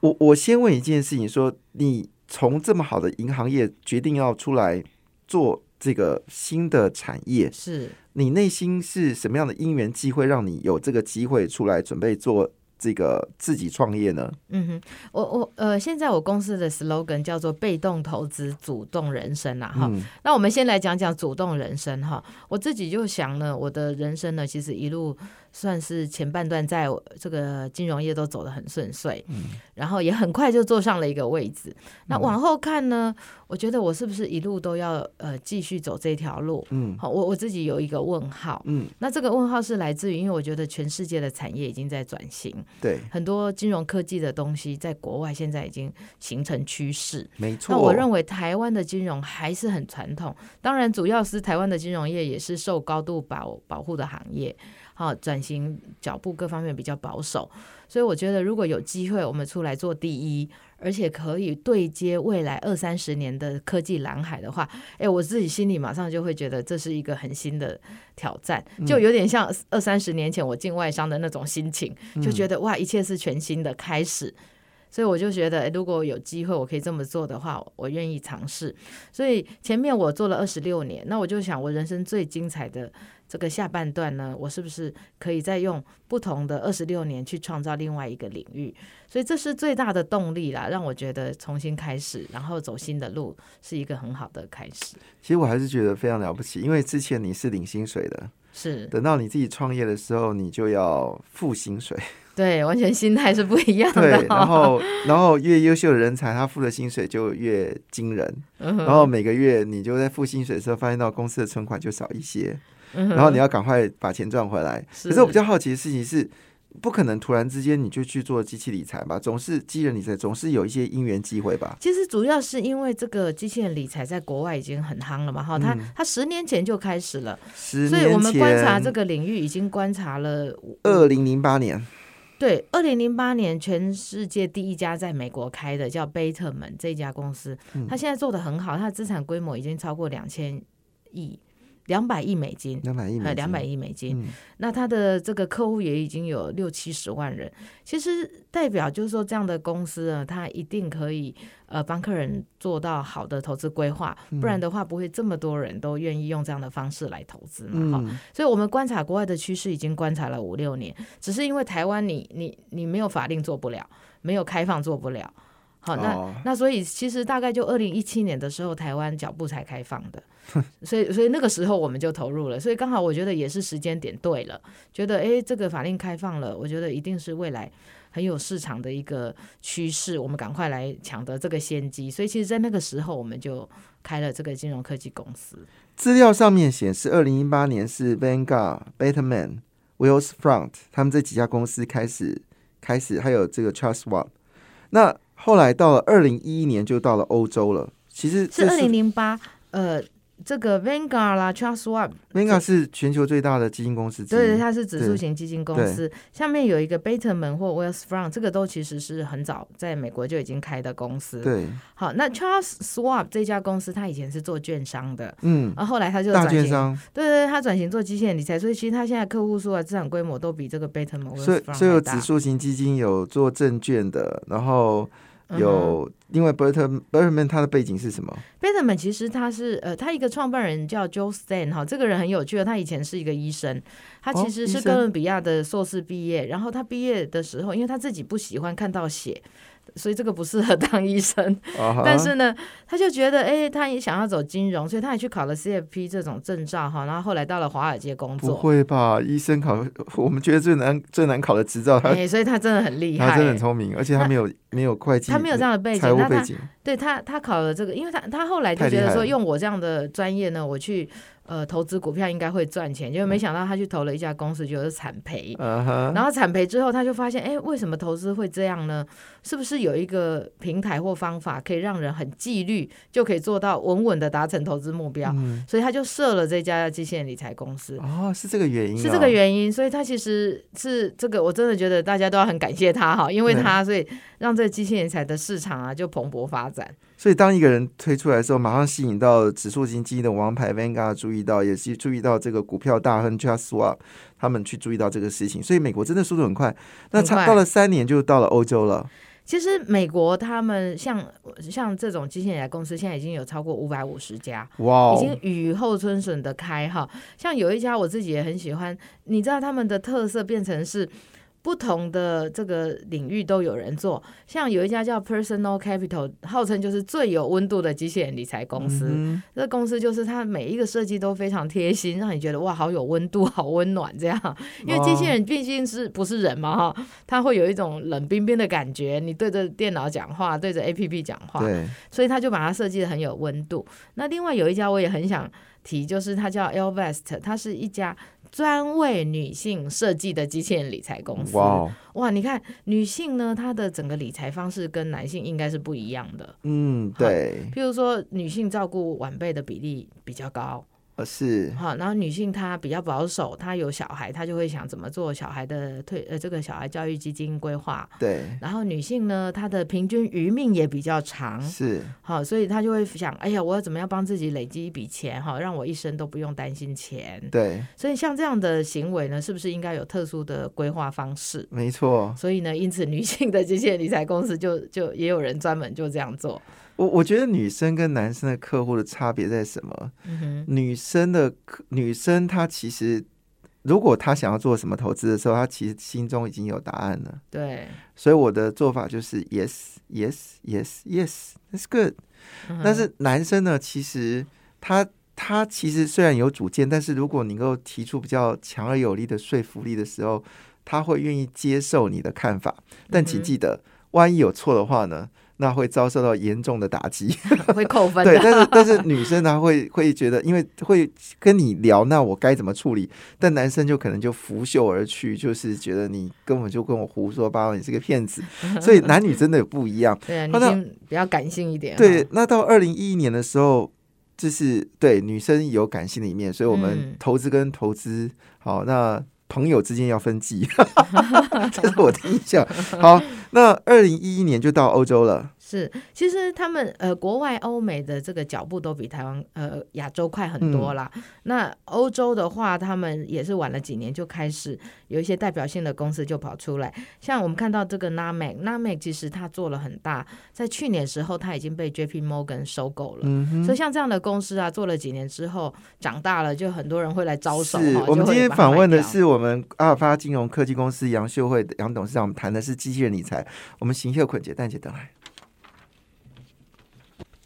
我我先问一件事情，说你从这么好的银行业决定要出来。做这个新的产业，是你内心是什么样的因缘机会，让你有这个机会出来准备做这个自己创业呢？嗯哼，我我呃，现在我公司的 slogan 叫做“被动投资，主动人生”啊，哈。那我们先来讲讲主动人生哈。我自己就想呢，我的人生呢，其实一路。算是前半段在这个金融业都走得很顺遂，嗯，然后也很快就坐上了一个位置。那往后看呢，我觉得我是不是一路都要呃继续走这条路？嗯，好，我我自己有一个问号，嗯，那这个问号是来自于，因为我觉得全世界的产业已经在转型，对，很多金融科技的东西在国外现在已经形成趋势，没错。那我认为台湾的金融还是很传统，当然主要是台湾的金融业也是受高度保保护的行业。好，转型脚步各方面比较保守，所以我觉得如果有机会，我们出来做第一，而且可以对接未来二三十年的科技蓝海的话，哎，我自己心里马上就会觉得这是一个很新的挑战，就有点像二三十年前我进外商的那种心情，就觉得哇，一切是全新的开始。所以我就觉得，如果有机会我可以这么做的话，我愿意尝试。所以前面我做了二十六年，那我就想，我人生最精彩的这个下半段呢，我是不是可以再用不同的二十六年去创造另外一个领域？所以这是最大的动力啦，让我觉得重新开始，然后走新的路是一个很好的开始。其实我还是觉得非常了不起，因为之前你是领薪水的，是等到你自己创业的时候，你就要付薪水。对，完全心态是不一样的。对，然后，然后越优秀的人才，他付的薪水就越惊人。然后每个月你就在付薪水的时候，发现到公司的存款就少一些，然后你要赶快把钱赚回来。可是我比较好奇的事情是，不可能突然之间你就去做机器理财吧？总是机器人理财总是有一些因缘机会吧？其实主要是因为这个机器人理财在国外已经很夯了嘛，哈，它它十年前就开始了，十年前，所以我们观察这个领域已经观察了二零零八年。对，二零零八年全世界第一家在美国开的叫贝特门这家公司，它现在做的很好，它的资产规模已经超过两千亿。两百亿美金，两百亿，两百亿美金。那他的这个客户也已经有六七十万人，其实代表就是说，这样的公司呢，他一定可以呃帮客人做到好的投资规划，不然的话不会这么多人都愿意用这样的方式来投资嘛。哈，所以我们观察国外的趋势已经观察了五六年，只是因为台湾你你你没有法令做不了，没有开放做不了。好，那、哦那所以其实大概就二零一七年的时候，台湾脚步才开放的，所以所以那个时候我们就投入了，所以刚好我觉得也是时间点对了，觉得诶这个法令开放了，我觉得一定是未来很有市场的一个趋势，我们赶快来抢得这个先机，所以其实，在那个时候我们就开了这个金融科技公司。资料上面显示，二零一八年是 Vanguard、Betterman、Wills Front 他们这几家公司开始开始，还有这个 Trust Swap。那后来到了二零一一年，就到了欧洲了。其实是二零零八，呃，这个 Vanguard 啦，Trust Swap，Vanguard 是全球最大的基金公司之对，它是指数型基金公司，下面有一个 Betterman 或 Wells Front，这个都其实是很早在美国就已经开的公司。对，好，那 Trust Swap 这家公司，它以前是做券商的，嗯，然后后来它就大转型，券商，对对对，它转型做基线理财，所以其实它现在客户数啊、资产规模都比这个 Betterman、所以所以有指。数型基金，有做证券的，然后有另外 Berter Berterman 他的背景是什么？Betterman 其实他是呃，他一个创办人叫 Joe Stan 哈，这个人很有趣的，他以前是一个医生，他哦其实是哥伦比亚的硕士毕业，然后他毕业的时候，因为他自己不喜欢看到血。所以这个不适合当医生，但是呢，他就觉得，哎、他也想要走金融，所以他也去考了 CFP 这种证照哈，然后后来到了华尔街工作。不作，会吧？医生考，我们觉得最难最难考的执照，他哎、所以他真的很厉害、他真的很哎聪明，而且他没有没有会计，他没有这样的背景财务那他背景，对他，他考了这个，因为他他后来就觉得说，用我这样的专业呢，我去呃投资股票应该会赚钱，结果没想到他去投了一家公司，就是惨赔。然后惨赔之后，他就发现，哎，为什么投资会这样呢？是不是有一个平台或方法可以让人很纪律，就可以做到稳稳的达成投资目标？嗯，所以他就设了这家机器人理财公司。哦，是这个原因、是这个，原因，所以他其实是这个，我真的觉得大家都要很感谢他哈，因为他所以让这个机器人财的市场啊就蓬勃发展。所以当一个人推出来的时候，马上吸引到指数型基金的王牌 Vanguard 注意到，也是注意到这个股票大亨 Trust Swap 他们去注意到这个事情，所以美国真的速度很快。那差到了三年就到了欧洲了，其实美国他们像像这种机器人来公司，现在已经有超过五百五十家，哇哦，已经雨后春笋的开哈。像有一家我自己也很喜欢，你知道他们的特色变成是。不同的这个领域都有人做，像有一家叫 Personal Capital，号称就是最有温度的机器人理财公司。嗯这公司就是它每一个设计都非常贴心，让你觉得哇，好有温度，好温暖这样。因为机器人毕竟是不是人嘛哈，它会有一种冷冰冰的感觉。你对着电脑讲话，对着 APP 讲话，所以他就把它设计的很有温度。那另外有一家我也很想提，就是它叫 Elvest，它是一家专为女性设计的机器人理财公司。哇，你看女性呢，她的整个理财方式跟男性应该是不一样的。嗯，对，譬如说，女性照顾晚辈的比例比较高，呃是，好，然后女性她比较保守，她有小孩，她就会想怎么做小孩的退呃这个小孩教育基金规划。对，然后女性呢，她的平均余命也比较长，是，好，所以她就会想，哎呀，我要怎么样帮自己累积一笔钱，哈，让我一生都不用担心钱。对，所以像这样的行为呢，是不是应该有特殊的规划方式？没错。所以呢，因此女性的这些理财公司就就也有人专门就这样做。我我觉得女生跟男生的客户的差别在什么？嗯，女生的客女生她其实，如果她想要做什么投资的时候，她其实心中已经有答案了。对，所以我的做法就是 yes yes yes yes，that's good。嗯但是男生呢，其实他他其实虽然有主见，但是如果你能够提出比较强而有力的说服力的时候，他会愿意接受你的看法。但请记得，万一有错的话呢，那会遭受到严重的打击。会扣分对，但是但是女生呢会会觉得，因为会跟你聊，那我该怎么处理？但男生就可能就拂袖而去，就是觉得你根本就跟我胡说八道，你是个骗子。所以男女真的有不一样。对啊，女比较感性一点。对那到二零一一年的时候，就是对女生有感性的一面，所以我们嗯投资跟投资，好，那朋友之间要分际，这是我的印象。好，那二零一一年就到欧洲了。是，其实他们呃，国外欧美的这个脚步都比台湾呃亚洲快很多啦。那欧洲的话，他们也是晚了几年就开始有一些代表性的公司就跑出来，像我们看到这个 Namec，Namec 其实它做了很大，在去年时候它已经被 J.P. Morgan 收购了。嗯。所以像这样的公司啊，做了几年之后长大了，就很多人会来招手我们今天访问的是我们阿尔法金融科技公司杨秀慧杨董事长，我们谈的是机器人理财。我们行秀捆姐蛋姐等来。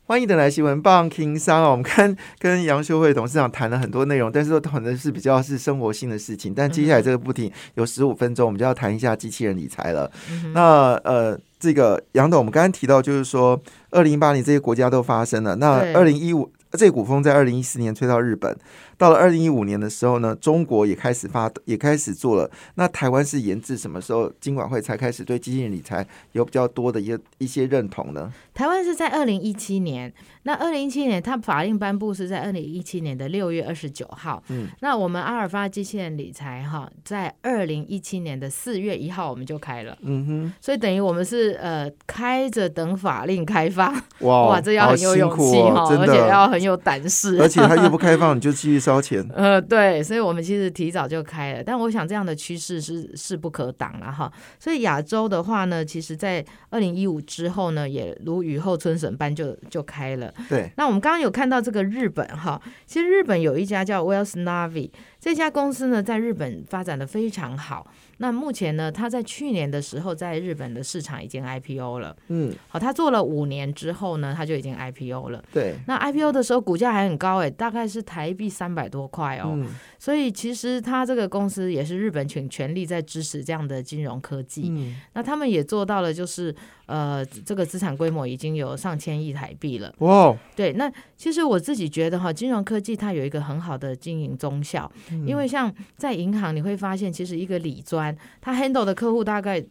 欢迎的来新闻棒听商啊！我们 看跟杨秀慧董事长谈了很多内容，但是都谈的是比较是生活性的事情。但接下来这个不停有十五分钟，我们就要谈一下机器人理财了。那呃，这个杨董，我们刚刚提到就是说，二零一八年这些国家都发生了。那二零一五这股风在二零一四年吹到日本。到了二零一五年的时候呢，中国也开始发，也开始做了。那台湾是延至什么时候，金管会才开始对基金理财有比较多的一一些认同呢？台湾是在二零一七年，那二零一七年它法令颁布是在二零一七年的六月二十九号。嗯，那我们阿尔法机器人理财哈，在二零一七年的四月一号我们就开了。嗯哼，所以等于我们是呃开着等法令开发。哇哇，这要很有勇气哈，而且要很有胆识。而且它又不开放，你就继续。烧钱，呃，对，所以我们其实提早就开了，但我想这样的趋势是势不可挡了哈。所以亚洲的话呢，其实在二零一五之后呢，也如雨后春笋般就就开了。对，那我们刚刚有看到这个日本哈，其实日本有一家叫 Wells Navi 这家公司呢，在日本发展的非常好。那目前呢，他在去年的时候在日本的市场已经 IPO 了。嗯，好，他做了五年之后呢，他就已经 IPO 了。对，那 IPO 的时候股价还很高哎，大概是台币三百多块哦。嗯，所以其实他这个公司也是日本全全力在支持这样的金融科技。嗯，那他们也做到了，就是呃，这个资产规模已经有上千亿台币了。哇，对，那其实我自己觉得哈，金融科技它有一个很好的经营中效，因为像在银行你会发现，其实一个理专。他 handle 的客户大概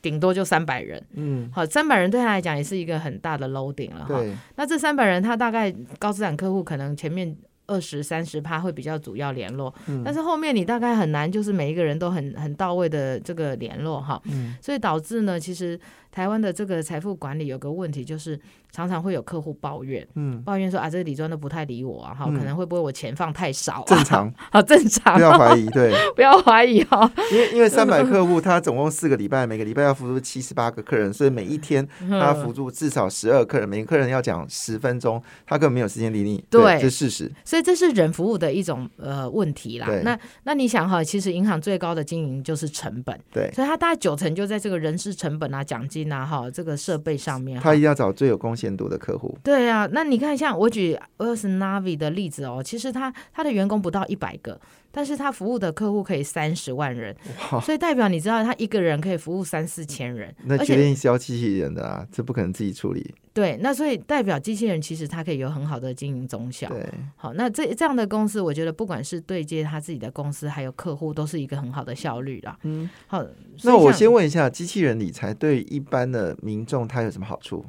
顶多就三百人，嗯，好，三百人对他来讲也是一个很大的 loading 了哈。那这三百人，他大概高资产客户可能前面二十三十趴会比较主要联络，但是后面你大概很难就是每一个人都很很到位的这个联络哈。嗯，所以导致呢，其实台湾的这个财富管理有个问题就是。常常会有客户抱怨，嗯，抱怨说啊，这个理专都不太理我啊，哈，可能会不会我钱放太少？正常，好正常，不要怀疑，对，不要怀疑哦。因为因为三百客户，他总共四个礼拜，每个礼拜要服务七十八个客人，所以每一天他辅助至少十二客人，每个客人要讲十分钟，他根本没有时间理你，对，这是事实。所以这是人服务的一种呃问题啦。那那你想哈，其实银行最高的经营就是成本，对，所以他大概九成就在这个人事成本啊、奖金啊、哈这个设备上面。他一定要找最有贡献度的客户。对啊，那你看，像我举 w i l s Navi 的例子哦，其实他他的员工不到一百个，但是他服务的客户可以三十万人，所以代表你知道他一个人可以服务三四千人。那决定是要机器人的啊，这不可能自己处理。对，那所以代表机器人其实它可以有很好的经营中小。对，好，那这这样的公司，我觉得不管是对接他自己的公司，还有客户，都是一个很好的效率啦。嗯，好，那我先问一下，机器人理财对一般的民众它有什么好处？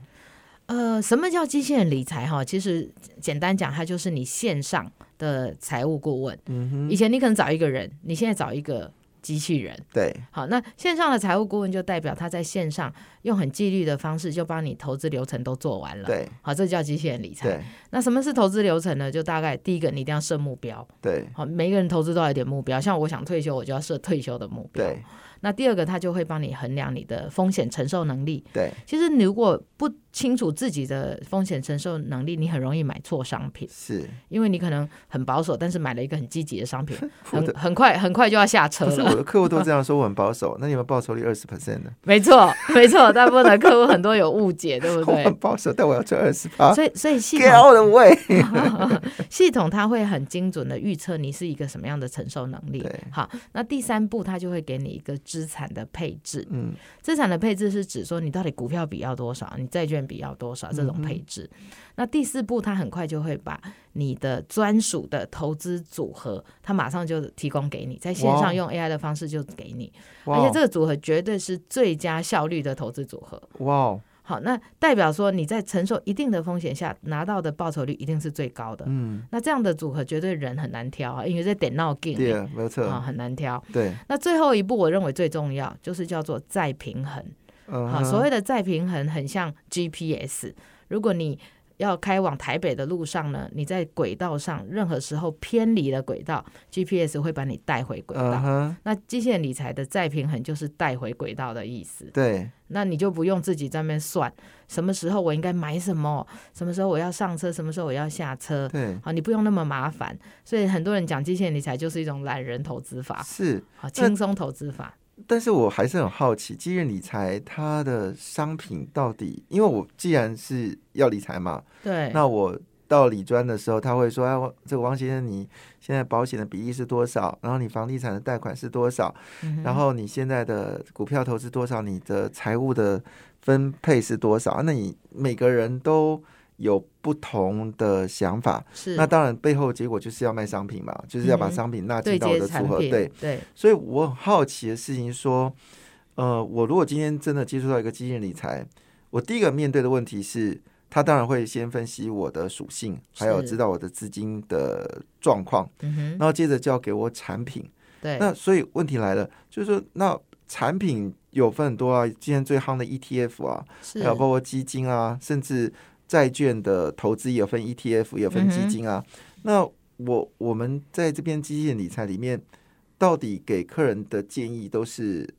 呃，什么叫机器人理财？哈，其实简单讲，它就是你线上的财务顾问。嗯哼，以前你可能找一个人，你现在找一个机器人。对，好，那线上的财务顾问就代表他在线上用很纪律的方式，就帮你投资流程都做完了。对，好，这叫机器人理财。那什么是投资流程呢？就大概第一个，你一定要设目标。对，好，每一个人投资都有点目标。像我想退休，我就要设退休的目标。对。那第二个，他就会帮你衡量你的风险承受能力。对，其实你如果不清楚自己的风险承受能力，你很容易买错商品。是，因为你可能很保守，但是买了一个很积极的商品，很很快很快就要下车了。我的 客户都这样说，我很保守。那你们报酬率二十 percent 的？没错，没错，大部分的客户很多有误解，对不对？很保守，但我要赚二十八。所以，所以系统系统它会很精准的预测你是一个什么样的承受能力。好，那第三步，它就会给你一个资产的配。置，嗯，资产的配置是指说你到底股票比要多少，你债券比要多少这种配置。那第四步，它很快就会把你的专属的投资组合，它马上就提供给你，在线上用 AI 的方式就给你，而且这个组合绝对是最佳效率的投资组合。哇！好，那代表说你在承受一定的风险下拿到的报酬率一定是最高的。嗯，那这样的组合绝对人很难挑啊，因为在点闹 game，对，没错啊，很难挑。对，那最后一步我认为最重要就是叫做再平衡。好，所谓的再平衡很像 GPS，如果你要开往台北的路上呢，你在轨道上任何时候偏离了轨道，GPS 会把你带回轨道。那机械理财的再平衡就是带回轨道的意思。对，那你就不用自己在那边算什么时候我应该买什么，什么时候我要上车，什么时候我要下车。对，好，你不用那么麻烦。所以很多人讲机械理财就是一种懒人投资法，是好轻松投资法。但是我还是很好奇，基人理财它的商品到底，因为我既然是要理财嘛，对，那我到理专的时候，他会说：“哎，这个王先生，你现在保险的比例是多少？然后你房地产的贷款是多少？然后你现在的股票投资多少？你的财务的分配是多少？那你每个人都有不同的想法，是。那当然背后结果就是要卖商品嘛，就是要把嗯商品纳进到我的组合，对。对，所以我很好奇的事情说，呃，我如果今天真的接触到一个基金理财，我第一个面对的问题是，他当然会先分析我的属性，还有知道我的资金的状况，嗯，然后接着就要给我产品。对，那所以问题来了，就是说，那产品有分很多啊，今天最夯的 ETF 啊，还有包括基金啊，甚至债券的投资也有分 ETF，也有分基金啊。那我我们在这边基金理财里面，到底给客人的建议都是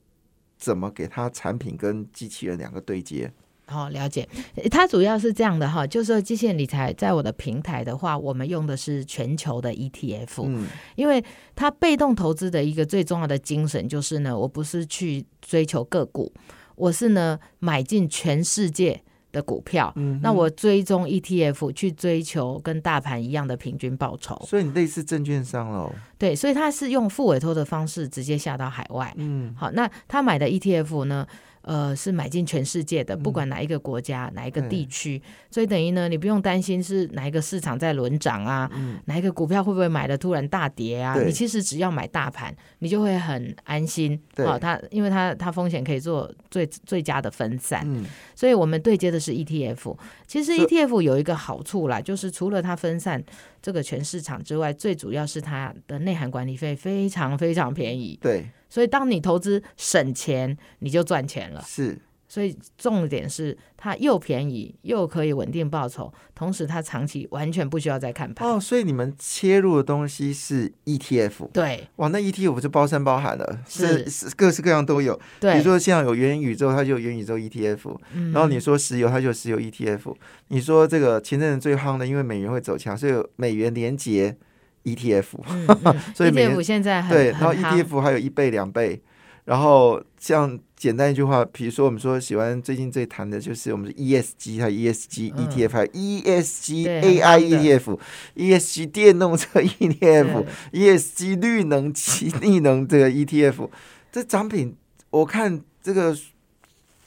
怎么给他产品跟机器人两个对接？好、了解。呃它主要是这样的哈，就是说机械理财在我的平台的话，我们用的是全球的 ETF，、嗯，因为它被动投资的一个最重要的精神就是呢，我不是去追求个股，我是呢买进全世界的股票。嗯那我追踪 ETF 去追求跟大盘一样的平均报酬，所以你类似证券商喽。对，所以他是用副委托的方式直接下到海外。嗯，好，那他买的 ETF 呢？呃，是买进全世界的，不管哪一个国家、哪一个地区，所以等于呢，你不用担心是哪一个市场在轮涨啊，哪一个股票会不会买的突然大跌啊？你其实只要买大盘，你就会很安心。对好、它因为它它风险可以做最最佳的分散，嗯，所以我们对接的是 ETF。其实 ETF 有一个好处啦，就是除了它分散这个全市场之外，最主要是它的内涵管理费非常非常便宜。对，所以当你投资省钱，你就赚钱了。是。所以重点是它又便宜又可以稳定报酬，同时它长期完全不需要再看盘。哦，所以你们切入的东西是 ETF。对哇，那 ETF 就包山包海了，是是各式各样都有。比对，如说像有元宇宙，它就有元宇宙 ETF，、嗯然后你说石油，它就有石油 ETF。你说这个前阵子最夯的，因为美元会走强，所以有美元连结 ETF。所以每年 ETF 现在很对，然后 ETF 还有一倍、两倍。然后像简单一句话，比如说我们说喜欢最近最谈的就是我们的 ESG，还有 ESG 嗯。ETF，、还有 ESG AI ETF、ESG 电动车 ETF、ESG 绿能气 力能这个 ETF，这产品我看这个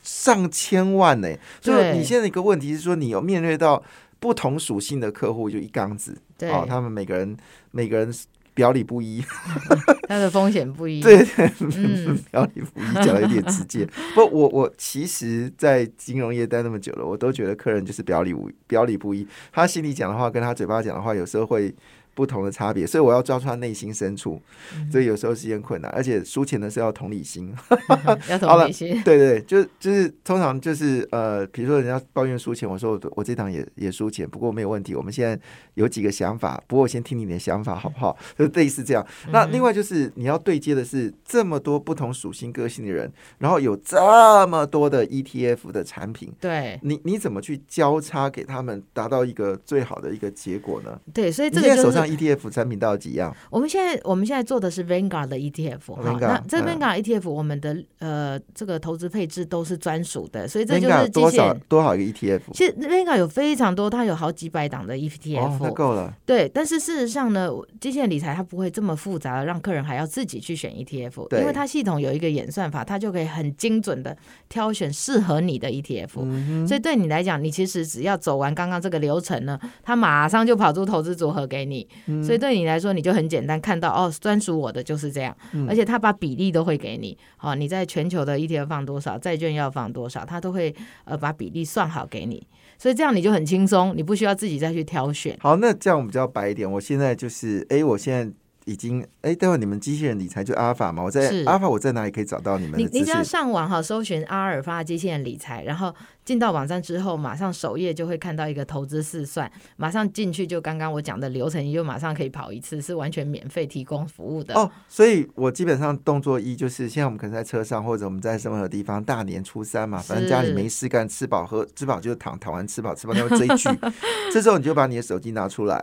上千万呢、所以你现在一个问题是说，你有面对到不同属性的客户，就一缸子。对。哦，他们每个人每个人表里不一，他的风险不一。对，对，嗯。表里不一，讲的有点直接。不，我我其实，在金融业待那么久了，我都觉得客人就是表里无表里不一，他心里讲的话跟他嘴巴讲的话，有时候会不同的差别，所以我要抓住他内心深处，嗯所以有时候是件困难，而且输钱的时候要同理心。要同理心。对对对，就就是通常就是呃，比如说人家抱怨输钱，我说我我这档也也输钱，不过没有问题。我们现在有几个想法，不过我先听你的想法好不好？就类似这样。那另外就是你要对接的是这么多不同属性个性的人，然后有这么多的 ETF 的产品，对你你怎么去交叉给他们，达到一个最好的一个结果呢？对，所以你这个手上 ETF 产品到底几样？我们现在我们现在做的是 Vanguard 的 ETF 哈，Vanguard，那这嗯 Vanguard ETF 我们的呃这个投资配置都是专属的，所以这就是机多少械。多少一个 ETF？其实 Vanguard 有非常多，它有好几百档的 ETF，、够了。对，但是事实上呢，机械理财它不会这么复杂的让客人还要自己去选 ETF，对因为它系统有一个演算法，它就可以很精准的挑选适合你的 ETF。嗯所以对你来讲，你其实只要走完刚刚这个流程呢，它马上就跑出投资组合给你。嗯所以对你来说，你就很简单看到哦，专属我的就是这样，嗯而且他把比例都会给你。好、你在全球的 ETF 放多少，债券要放多少，他都会呃把比例算好给你。所以这样你就很轻松，你不需要自己再去挑选。好，那这样我们比较白一点。我现在就是，哎，我现在已经，哎，待会你们机器人理财就阿尔法嘛，我在阿尔法，我在哪里可以找到你们你你只要？上网哈，搜寻阿尔法机器人理财，然后进到网站之后，马上首页就会看到一个投资试算，马上进去就刚刚我讲的流程，你就马上可以跑一次，是完全免费提供服务的。哦，所以我基本上动作一就是，现在我们可能在车上，或者我们在任何地方，大年初三嘛，反正家里没事干，吃饱喝，吃饱就躺，躺完吃饱，吃饱那会追剧。这时候你就把你的手机拿出来，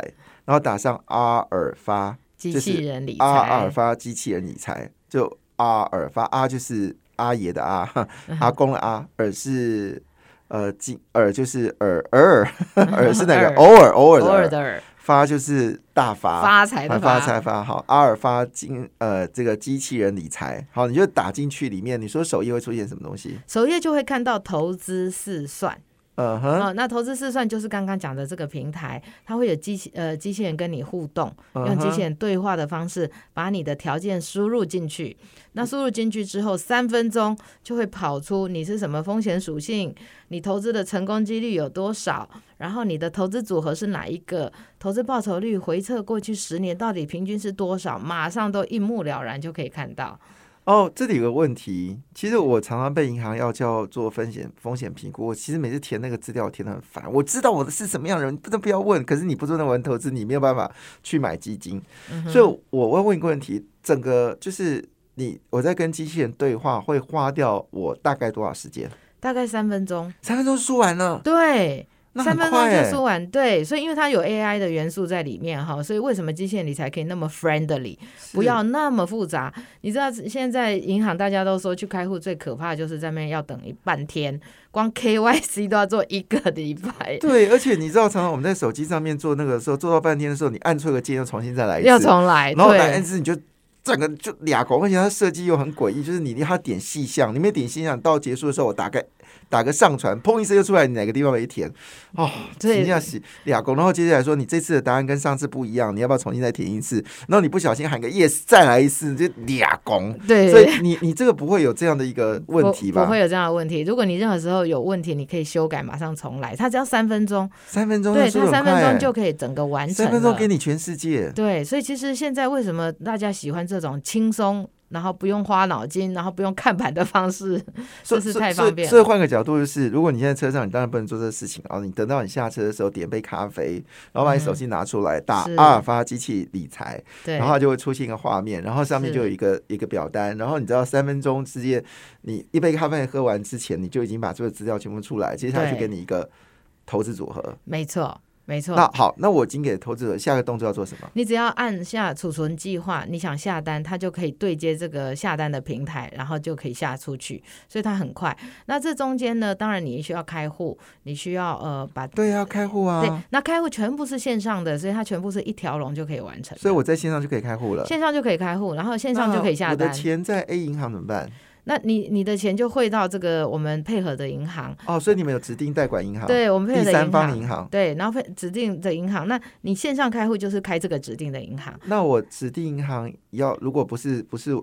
然后打上阿尔法机器人理阿尔财，法机器人理财，就阿尔发，阿就是阿爷的阿，阿公的阿，尔是呃金尔就是尔尔尔 尔是那个偶尔偶尔的尔，偶尔的尔，发就是大发发财的啊发财发好，阿尔发金呃这个机器人理财好，你就打进去里面，你说首页会出现什么东西？首页就会看到投资试算。嗯那投资试算就是刚刚讲的这个平台，它会有机器呃机器人跟你互动，嗯用机器人对话的方式把你的条件输入进去。那输入进去之后，三分钟就会跑出你是什么风险属性，你投资的成功几率有多少，然后你的投资组合是哪一个，投资报酬率回测过去十年到底平均是多少，马上都一目了然就可以看到。哦，这里有个问题，其实我常常被银行要叫做风险风险评估，我其实每次填那个资料填的很烦。我知道我的是什么样的人，真的不要问。可是你不做那玩投资，你没有办法去买基金，所以我会问一个问题：整个就是你我在跟机器人对话，会花掉我大概多少时间？大概三分钟，三分钟输完了，对。那三分钟就说完，对，所以因为它有 AI 的元素在里面哈，所以为什么机械理财可以那么 friendly，不要那么复杂？你知道现在银行大家都说去开户最可怕的就是在那边要等一半天，光 KYC 都要做一个礼拜，对，而且你知道，常常我们在手机上面做那个时候，做到半天的时候，你按错个键，又重新再来一次，要重来，然后来按次，你就整个就俩狗，而且它设计又很诡异，就是你要点细项，你没点细项，到结束的时候我打个打个上传，砰一声就出来你哪个地方没填，哦，对真要洗俩狗，然后接下来说你这次的答案跟上次不一样，你要不要重新再填一次？然后你不小心喊个 yes 再来一次，就俩拱。对，所以你你这个不会有这样的一个问题吧？不不会有这样的问题。如果你任何时候有问题，你可以修改，马上重来。它只要三分钟，三分钟对，它三分钟就可以整个完成三分钟给你全世界。对，所以其实现在为什么大家喜欢这种轻松，然后不用花脑筋，然后不用看盘的方式？所以这是太方便了所以换个角度就是，如果你现在车上，你当然不能做这个事情然后。你等到你下车的时候，点杯咖啡，然后把你手机拿出来，打阿尔法机器理财，对，然后它就会出现一个画面，然后上面就有一个一个表单，然后你知道三分钟之间，你一杯咖啡喝完之前，你就已经把这个资料全部出来，接下来就给你一个投资组合。没错，没错。那好，那我已经给投资者下个动作要做什么？你只要按下储存计划，你想下单，它就可以对接这个下单的平台，然后就可以下出去，所以它很快。那这中间呢，当然你需要开户，你需要呃把对啊，开户啊对啊，，那开户全部是线上的，所以它全部是一条龙就可以完成。所以我在线上就可以开户了。线上就可以开户，然后线上就可以下单我的。钱在 A 银行怎么办？那你你的钱就汇到这个我们配合的银行，哦，所以你们有指定代管银行，对我们配合的第三。方银行。对，然后配指定的银行，那你线上开户就是开这个指定的银行，那我指定银行要，如果不是不是，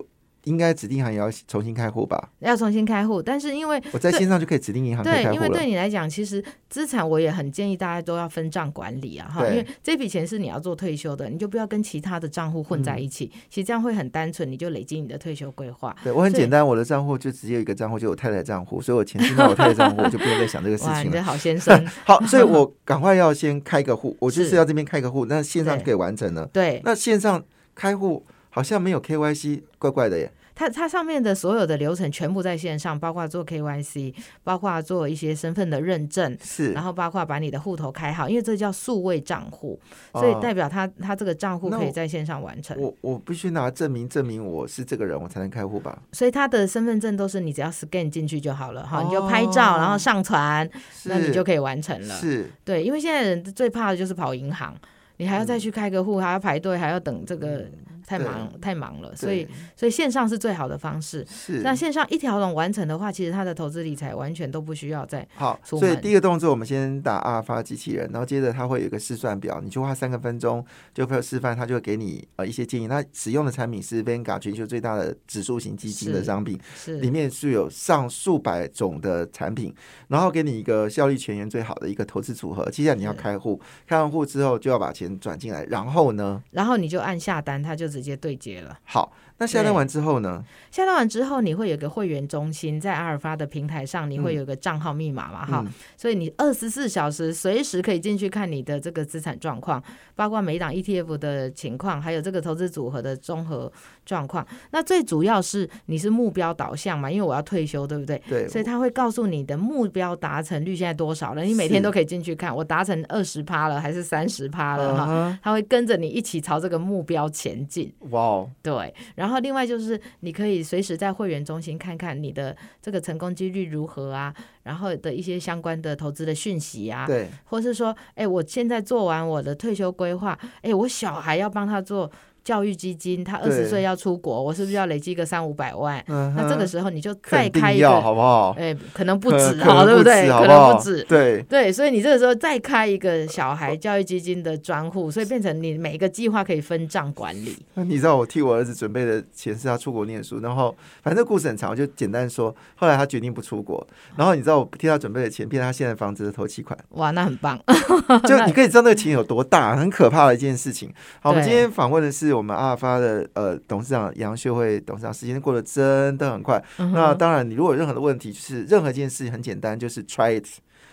应该指定银行也要重新开户吧？要重新开户。但是因为我在线上就可以指定银行对，因为对。你来讲，其实资产我也很建议大家都要分账管理啊，哈，因为这笔钱是你要做退休的，你就不要跟其他的账户混在一起，其实这样会很单纯，你就累积你的退休规划。对我很简单，我的账户就只有一个账户，就我太太账户，所以我钱进到我太太账户，我就不用再想这个事情了。这好先生，好，所以我赶快要先开个户，我就是是要这边开个户，那线上就可以完成了。对，那线上开户好像没有 KYC，怪怪的耶。它它上面的所有的流程全部在线上，包括做 KYC，包括做一些身份的认证，是然，后包括把你的户头开好，因为这叫数位账户，所以哦代表他他这个账户可以在线上完成。我我必须拿证明证明我是这个人，我才能开户吧？所以他的身份证都是你只要 scan 进去就好了哈，哦你就拍照然后上传，那你就可以完成了。是对，因为现在人最怕的就是跑银行，你还要再去开个户，还要排队，还要等这个，太对忙太忙了。所以所以线上是最好的方式。是。那线上一条龙完成的话，其实他的投资理财完全都不需要再好，所以第一个动作我们先打阿尔法机器人，然后接着它会有一个试算表，你就花三个分钟就会有示范，他就会给你呃一些建议。那使用的产品是 Vanguard 全球最大的指数型基金的商品，是里面是有上数百种的产品，然后给你一个效率全员最好的一个投资组合。接下来你要开户，开完户之后就要把钱转进来，然后呢，然后你就按下单，他就直接对接了。好，那下单完之后呢？下单完之后，你会有个会员中心，在阿尔法的平台上，你会有个账号密码嘛，哈、嗯所以你二十四小时随时可以进去看你的这个资产状况，包括每一档 ETF 的情况，还有这个投资组合的综合状况。那最主要是你是目标导向嘛，因为我要退休，对不对？对，所以他会告诉你的目标达成率现在多少了，你每天都可以进去看，我达成二十趴了还是三十趴了哈。他会跟着你一起朝这个目标前进。近。哇哦，对，然后另外就是你可以随时在会员中心看看你的这个成功几率如何啊，然后的一些相关的投资的讯息啊，对，或是说，哎，我现在做完我的退休规划，哎，我小孩要帮他做。教育基金，他二十岁要出国，我是不是要累积个三五百万？那这个时候你就再开一个，好不好？哎，可能不止，好对不对？可能不止，对对，所以你这个时候再开一个小孩教育基金的专户，所以变成你每一个计划可以分账管理。那你知道我替我儿子准备的钱是他出国念书，然后反正故事很长，我就简单说。后来他决定不出国，然后你知道我替他准备的钱变成他现在房子的头期款。哇，那很棒！就你可以知道那个钱有多大，很可怕的一件事情。好，我们今天访问的是我们阿尔法的。呃，董事长杨秀慧董事长，时间过得真的很快。那当然，你如果有任何的问题，就是任何一件事情很简单，就是 try it，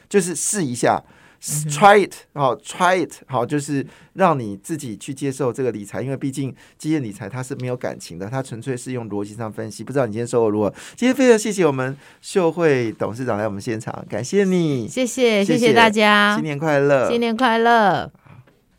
就是试一下，try it，好，try it，好，就是让你自己去接受这个理财，因为毕竟基业理财它是没有感情的，它纯粹是用逻辑上分析。不知道你今天收获如何？今天非常谢谢我们秀慧董事长来我们现场，感谢你，谢谢，谢谢大家，新年快乐，新年快乐。